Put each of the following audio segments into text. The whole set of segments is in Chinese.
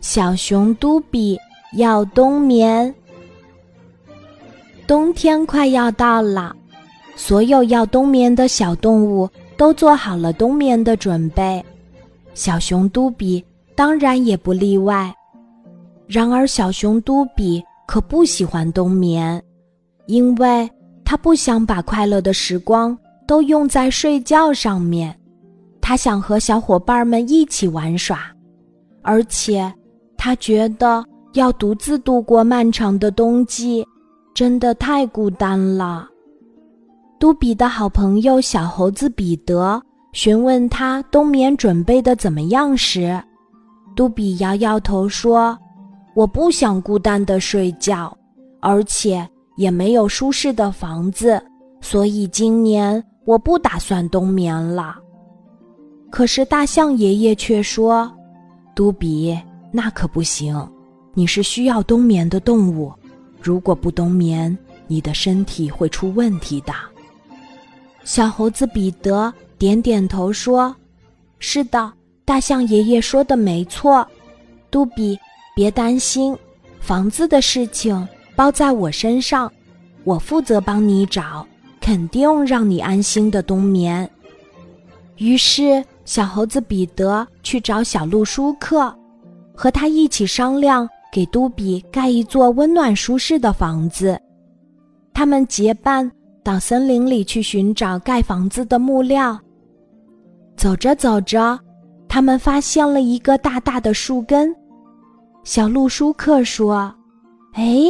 小熊嘟比要冬眠。冬天快要到了，所有要冬眠的小动物都做好了冬眠的准备，小熊嘟比当然也不例外。然而，小熊嘟比可不喜欢冬眠，因为他不想把快乐的时光都用在睡觉上面。他想和小伙伴们一起玩耍，而且。他觉得要独自度过漫长的冬季，真的太孤单了。嘟比的好朋友小猴子彼得询问他冬眠准备的怎么样时，嘟比摇摇头说：“我不想孤单的睡觉，而且也没有舒适的房子，所以今年我不打算冬眠了。”可是大象爷爷却说：“都比。”那可不行，你是需要冬眠的动物，如果不冬眠，你的身体会出问题的。小猴子彼得点点头说：“是的，大象爷爷说的没错。杜比，别担心，房子的事情包在我身上，我负责帮你找，肯定让你安心的冬眠。”于是，小猴子彼得去找小鹿舒克。和他一起商量，给嘟比盖一座温暖舒适的房子。他们结伴到森林里去寻找盖房子的木料。走着走着，他们发现了一个大大的树根。小鹿舒克说：“哎，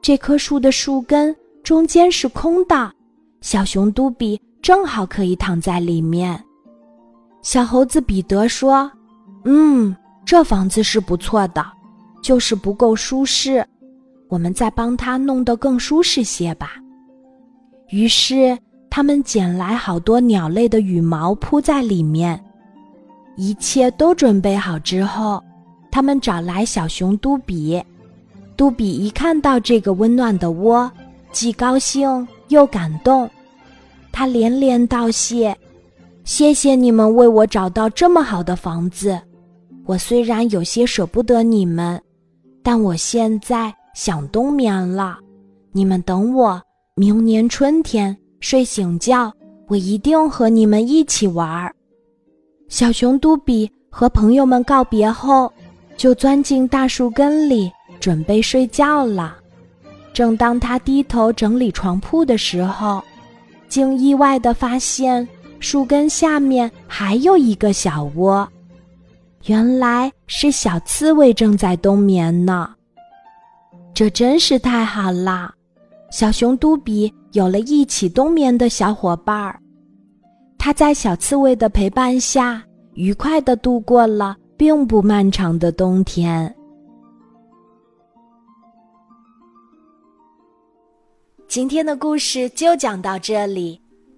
这棵树的树根中间是空的，小熊嘟比正好可以躺在里面。”小猴子彼得说：“嗯。”这房子是不错的，就是不够舒适，我们再帮他弄得更舒适些吧。于是他们捡来好多鸟类的羽毛铺在里面，一切都准备好之后，他们找来小熊嘟比。嘟比一看到这个温暖的窝，既高兴又感动，他连连道谢：“谢谢你们为我找到这么好的房子。”我虽然有些舍不得你们，但我现在想冬眠了。你们等我，明年春天睡醒觉，我一定和你们一起玩。小熊嘟比和朋友们告别后，就钻进大树根里准备睡觉了。正当他低头整理床铺的时候，竟意外地发现树根下面还有一个小窝。原来是小刺猬正在冬眠呢，这真是太好啦！小熊嘟比有了一起冬眠的小伙伴儿，他在小刺猬的陪伴下，愉快的度过了并不漫长的冬天。今天的故事就讲到这里，